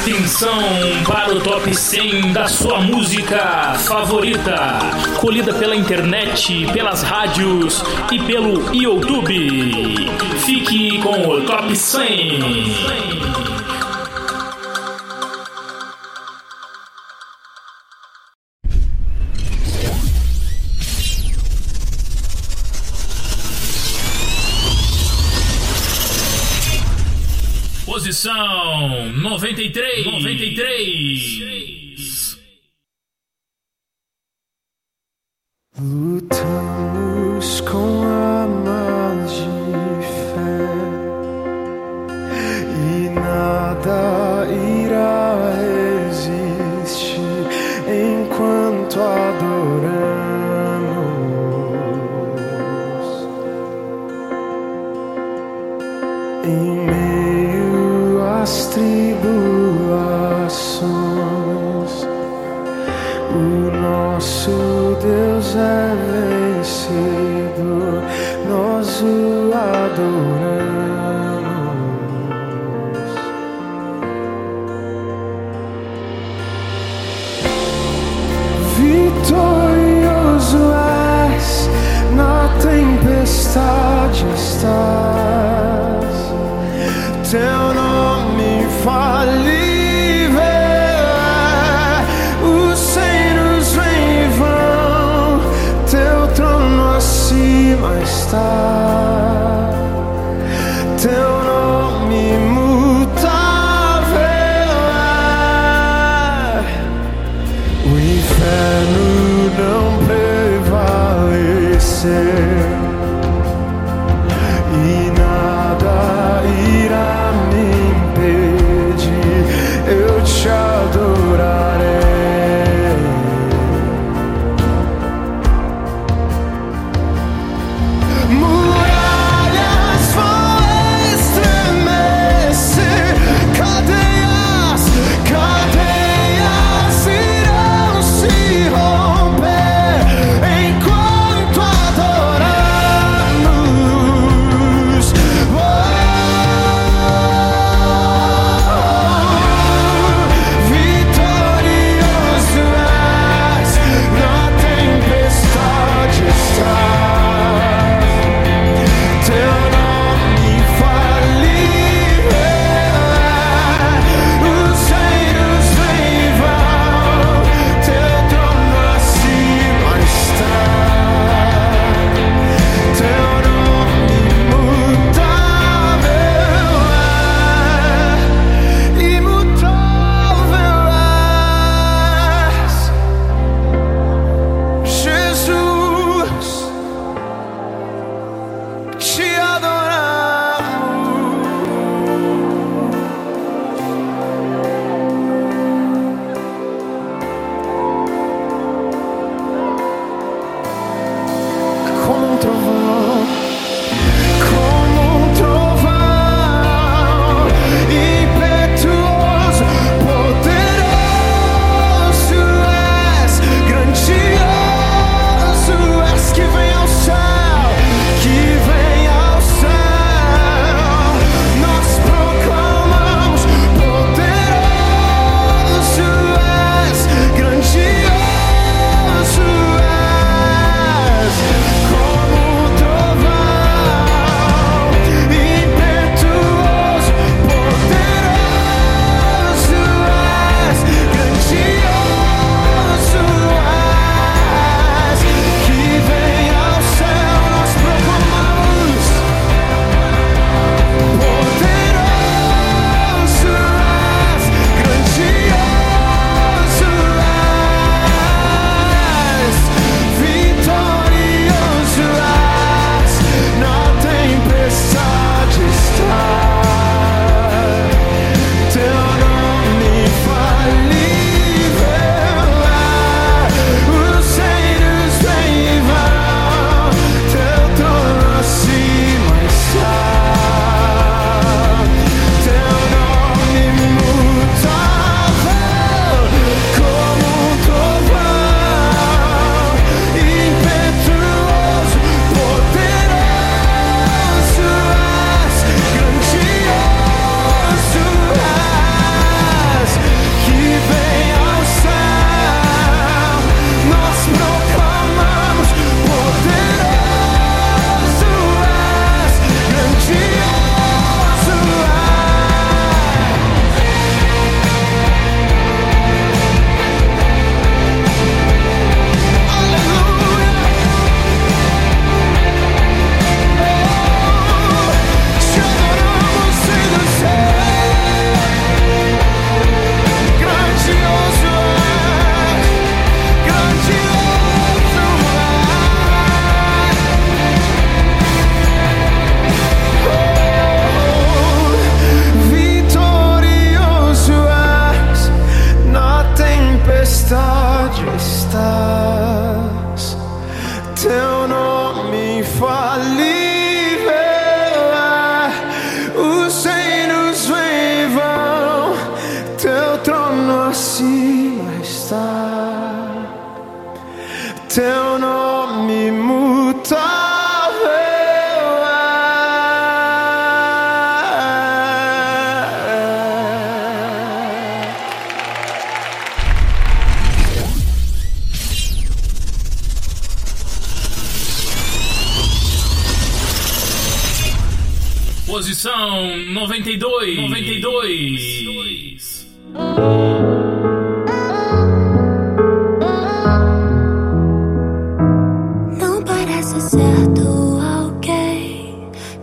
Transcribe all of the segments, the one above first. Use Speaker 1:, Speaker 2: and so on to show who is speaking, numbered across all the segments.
Speaker 1: Atenção para o top 100 da sua música favorita, colhida pela internet, pelas rádios e pelo YouTube. Fique com o top 100. Posição 93. 93.
Speaker 2: Lutamos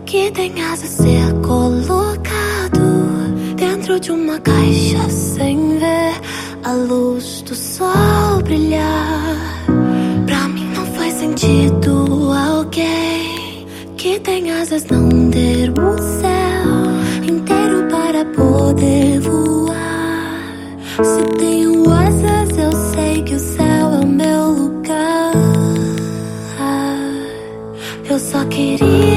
Speaker 3: que tem asas a ser colocado dentro de uma caixa sem ver a luz do sol brilhar. Pra mim não faz sentido alguém que tem asas não ter um céu inteiro para poder voar. Se tenho asas, eu sei que o céu é o meu lugar. Eu só queria.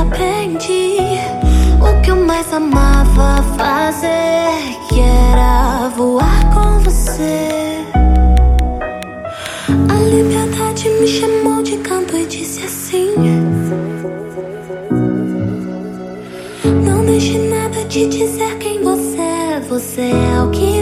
Speaker 3: Aprendi o que eu mais amava fazer, que era voar com você. A liberdade me chamou de canto e disse assim: Não deixe nada te dizer quem você é, você é o que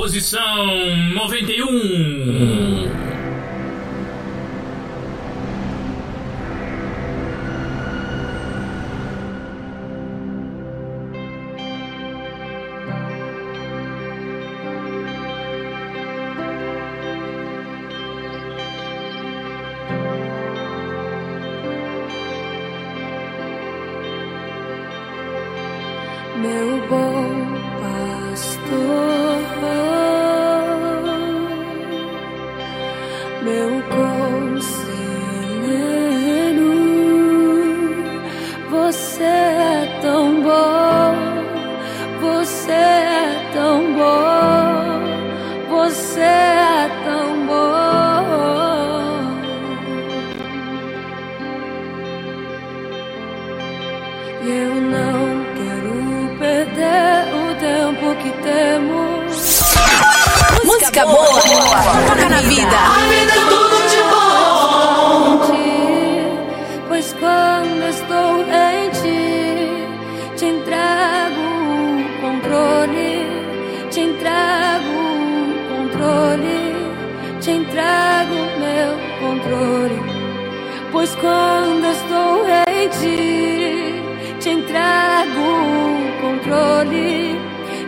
Speaker 1: Posição 91.
Speaker 2: Pois quando estou ti, te entrego o controle,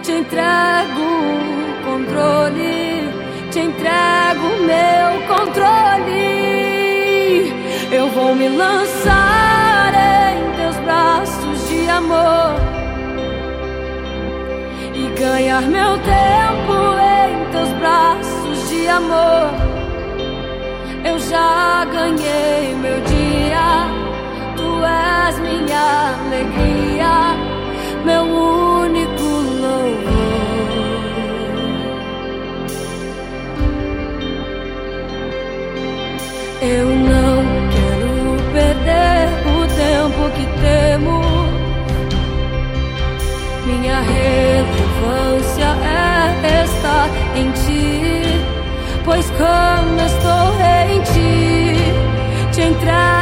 Speaker 2: te entrego o controle, te entrego o meu controle. Eu vou me lançar em teus braços de amor e ganhar meu tempo em teus braços de amor. Já ganhei meu dia, tu és minha alegria, meu único louvor. Eu não quero perder o tempo que temos. Minha relevância é estar em ti. Pois quando estou
Speaker 4: atrás.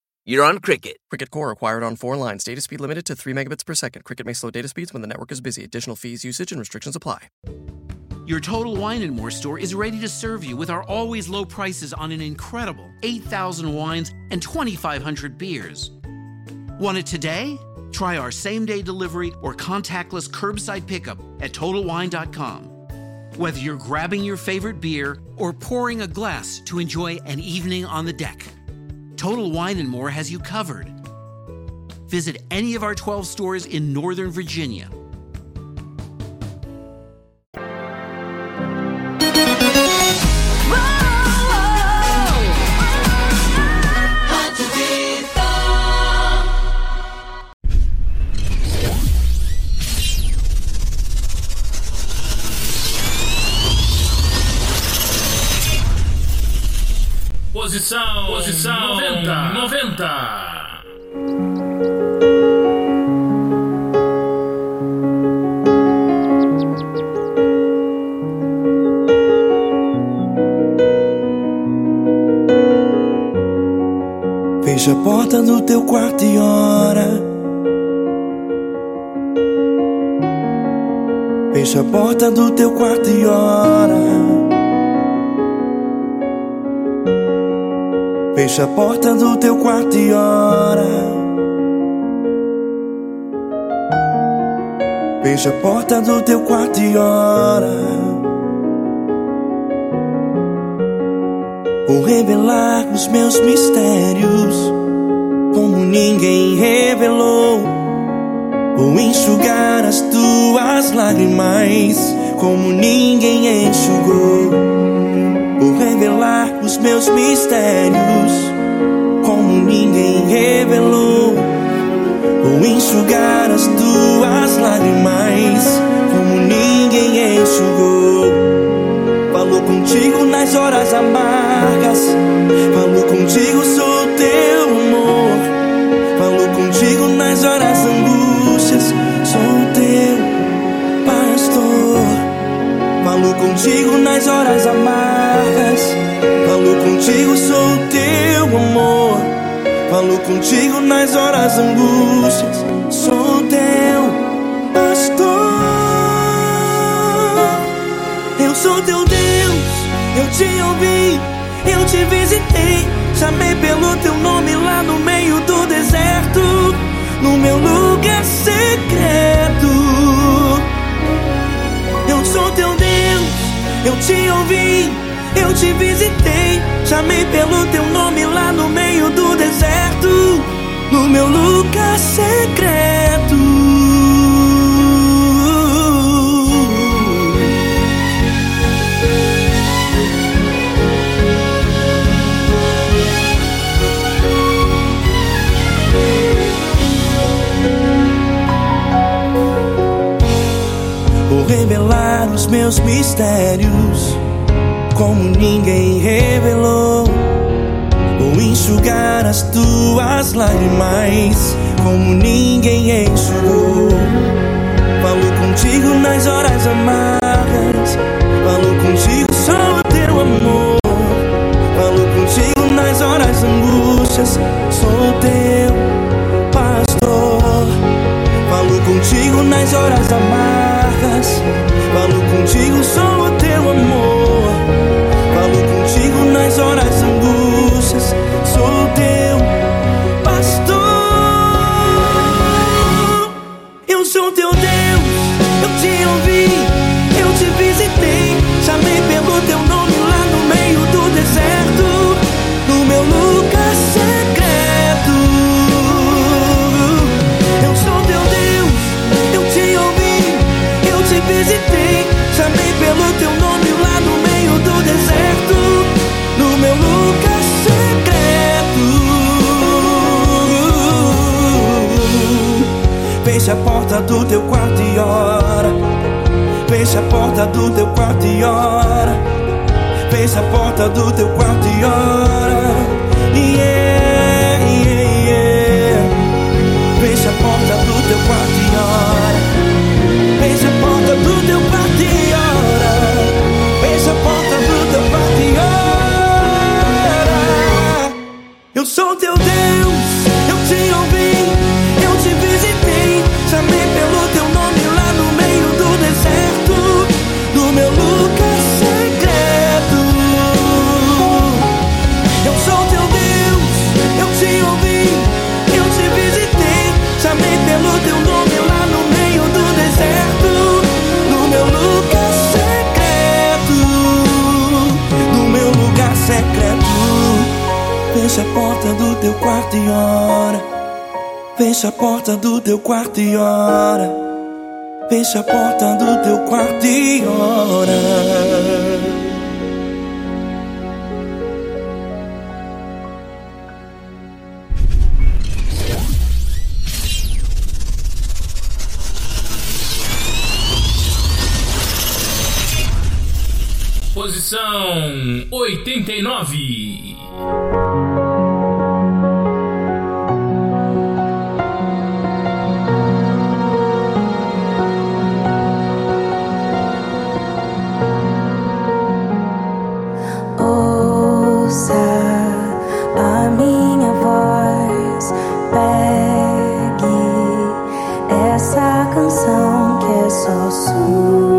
Speaker 4: you're on Cricket.
Speaker 5: Cricket Core acquired on four lines. Data speed limited to 3 megabits per second. Cricket may slow data speeds when the network is busy. Additional fees, usage, and restrictions apply.
Speaker 6: Your Total Wine and More store is ready to serve you with our always low prices on an incredible 8,000 wines and 2,500 beers. Want it today? Try our same day delivery or contactless curbside pickup at TotalWine.com. Whether you're grabbing your favorite beer or pouring a glass to enjoy an evening on the deck, Total Wine and More has you covered. Visit any of our 12 stores in Northern Virginia.
Speaker 1: Was it sound? Posição 90, 90.
Speaker 7: Fecha a porta do teu quarto e ora. Fecha a porta do teu quarto e ora. Fecha a porta do teu quarto e ora. Fecha a porta do teu quarto e ora. Vou revelar os meus mistérios, como ninguém revelou. Vou enxugar as tuas lágrimas, como ninguém enxugou. Revelar os meus mistérios, como ninguém revelou. Vou enxugar as tuas lágrimas, como ninguém enxugou. Falou contigo nas horas amargas. Falou contigo, sou teu amor. Falou contigo nas horas angústias. Sou teu pastor. Falou contigo nas horas amargas. Falou contigo, sou teu amor. Falou contigo nas horas angústias. Sou teu pastor. Eu sou teu Deus, eu te ouvi, eu te visitei. Chamei pelo teu nome lá no meio do deserto, no meu lugar secreto. Eu sou teu eu te ouvi, eu te visitei. Chamei pelo teu nome lá no meio do deserto, no meu lugar secreto. Meus mistérios, como ninguém revelou. Vou enxugar as tuas lágrimas, como ninguém enxugou. Falo contigo nas horas amargas, falo contigo só o teu amor. Falo contigo nas horas angústias, sou teu contigo nas horas amargas. Falo contigo, sou o teu amor. Falo contigo nas horas Fecha a porta do teu quarto e ora. Fecha a porta do teu quarto e ora. Fecha a porta do teu quarto e ora. Yeah, quarto e ora. Fecha a porta do teu quarto e ora.
Speaker 1: Posição 89.
Speaker 4: Ouça so soon.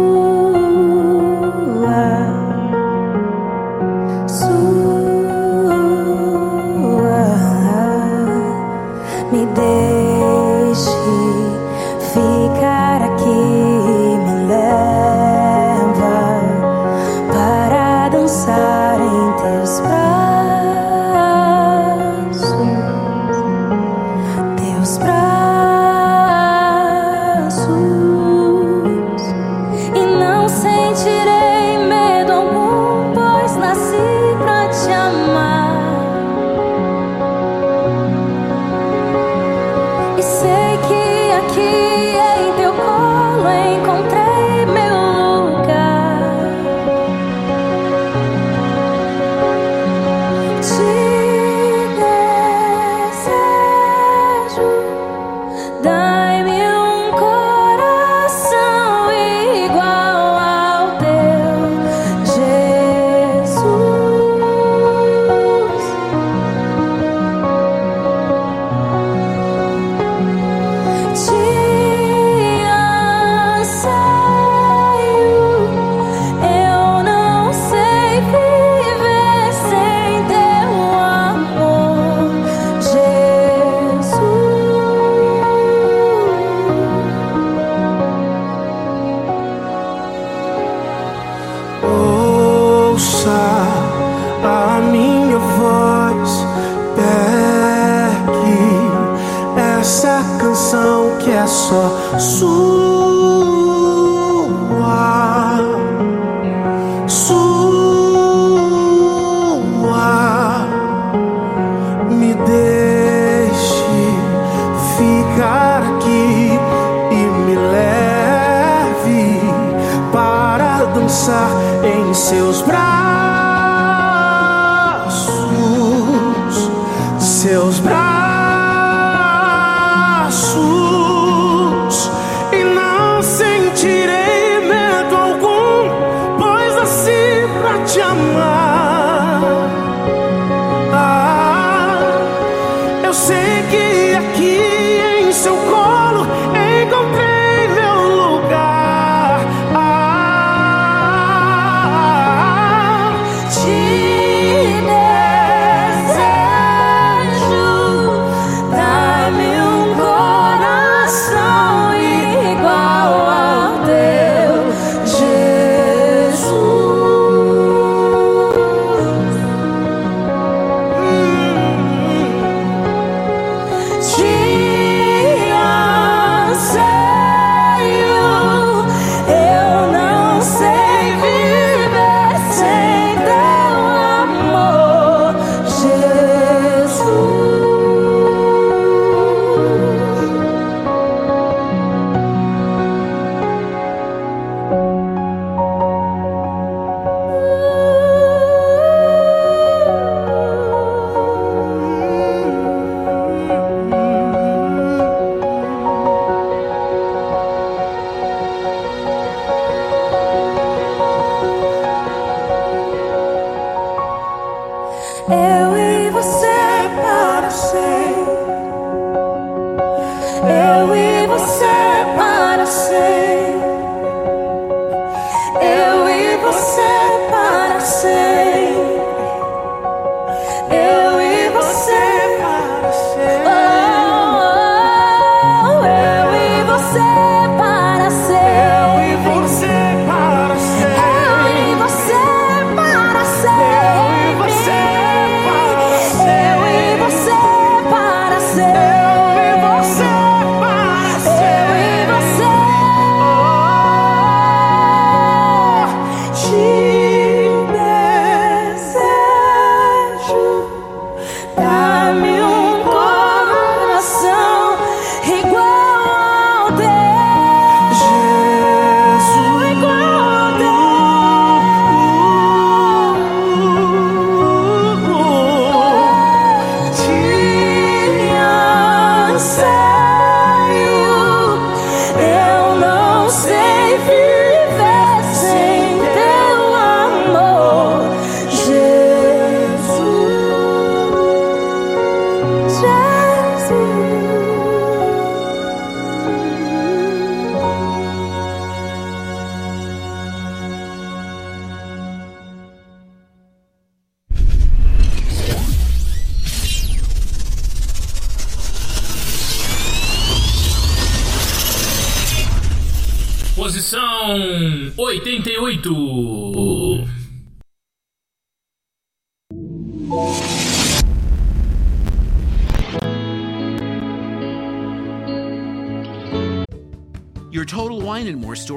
Speaker 4: Que é só sua,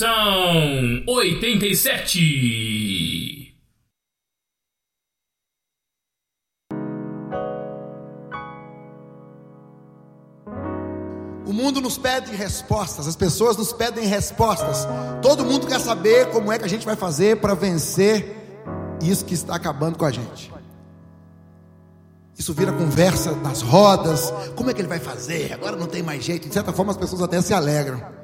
Speaker 1: Posição 87.
Speaker 8: O mundo nos pede respostas, as pessoas nos pedem respostas. Todo mundo quer saber como é que a gente vai fazer para vencer isso que está acabando com a gente. Isso vira conversa nas rodas. Como é que ele vai fazer? Agora não tem mais jeito. De certa forma, as pessoas até se alegram.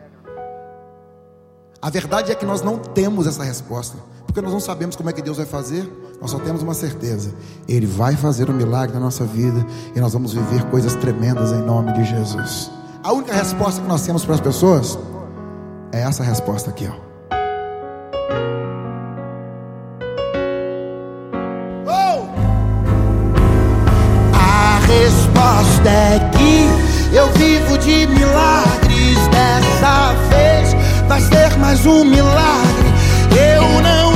Speaker 8: A verdade é que nós não temos essa resposta, porque nós não sabemos como é que Deus vai fazer. Nós só temos uma certeza: Ele vai fazer um milagre na nossa vida e nós vamos viver coisas tremendas em nome de Jesus. A única resposta que nós temos para as pessoas é essa resposta aqui, ó. Oh! A resposta é que eu vivo de milagres dessa vez. Vai ser mais um milagre. Eu não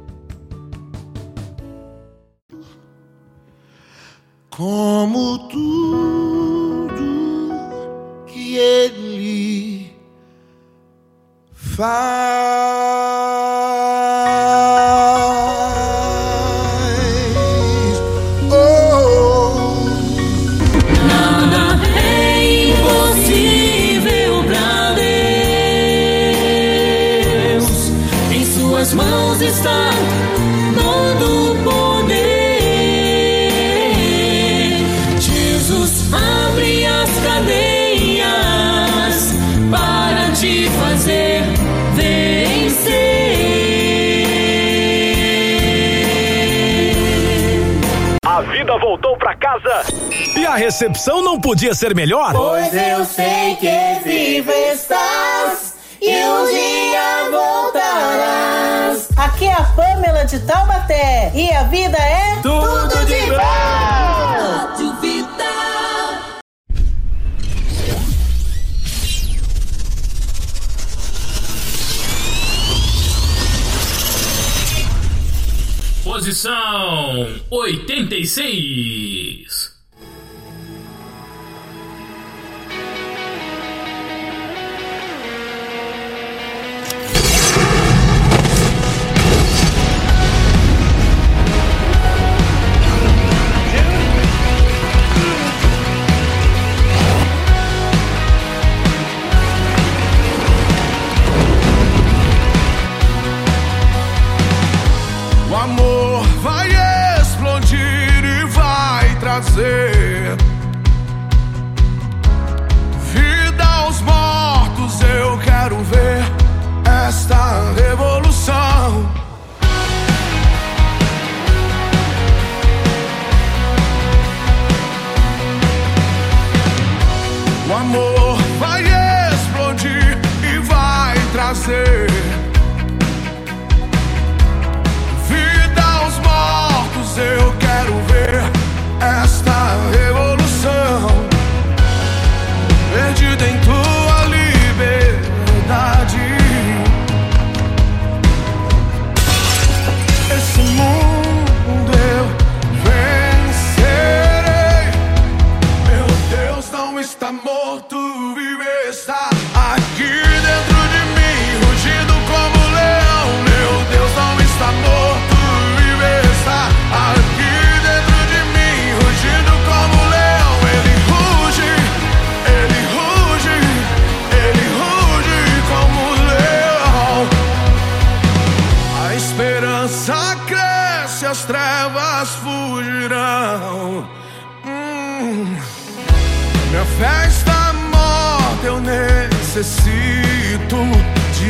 Speaker 9: Como tudo que ele faz.
Speaker 10: A recepção não podia ser melhor.
Speaker 9: Pois eu sei que vivo estás e um dia voltarás.
Speaker 11: Aqui é a Pamela de Taubaté e a vida é
Speaker 9: Tudo de bom.
Speaker 12: Rádio Vida.
Speaker 1: Posição 86.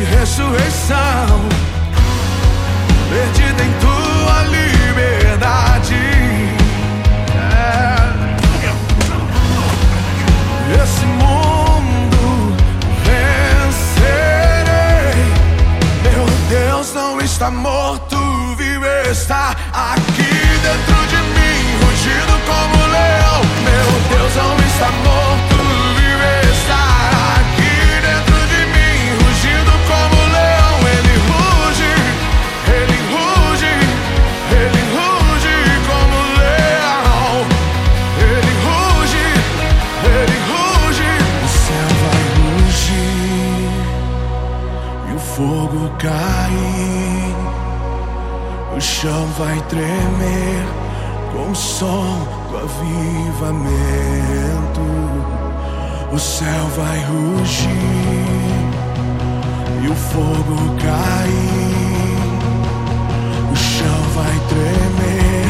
Speaker 7: Ressurreição. Perdida em tua liberdade. É. Esse mundo vencerei. Meu Deus não está morto, vive está aqui dentro de mim, rugido como leão. Meu Deus não está morto, vai tremer com o som do avivamento. O céu vai rugir e o fogo cair. O chão vai tremer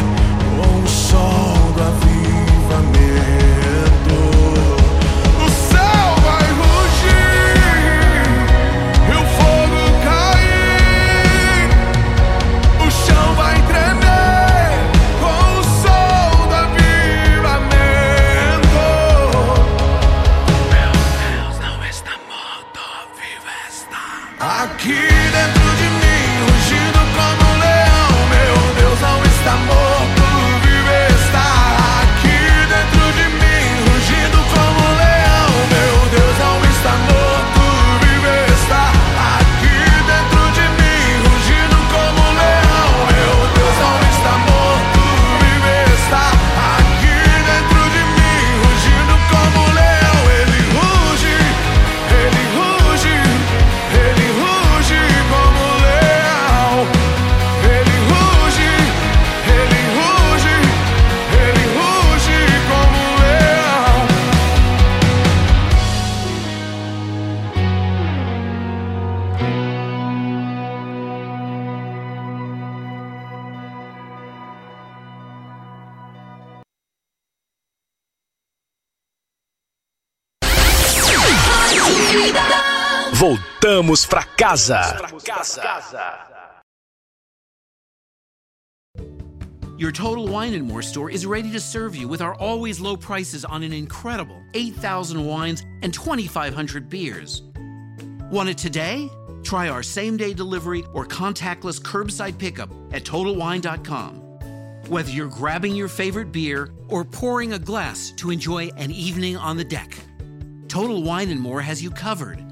Speaker 7: com o som do avivamento.
Speaker 10: Pra casa.
Speaker 6: Your Total Wine and More store is ready to serve you with our always low prices on an incredible 8,000 wines and 2,500 beers. Want it today? Try our same day delivery or contactless curbside pickup at TotalWine.com. Whether you're grabbing your favorite beer or pouring a glass to enjoy an evening on the deck, Total Wine and More has you covered.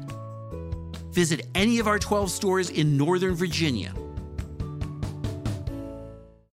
Speaker 6: Visit any of our 12 stores in Northern Virginia.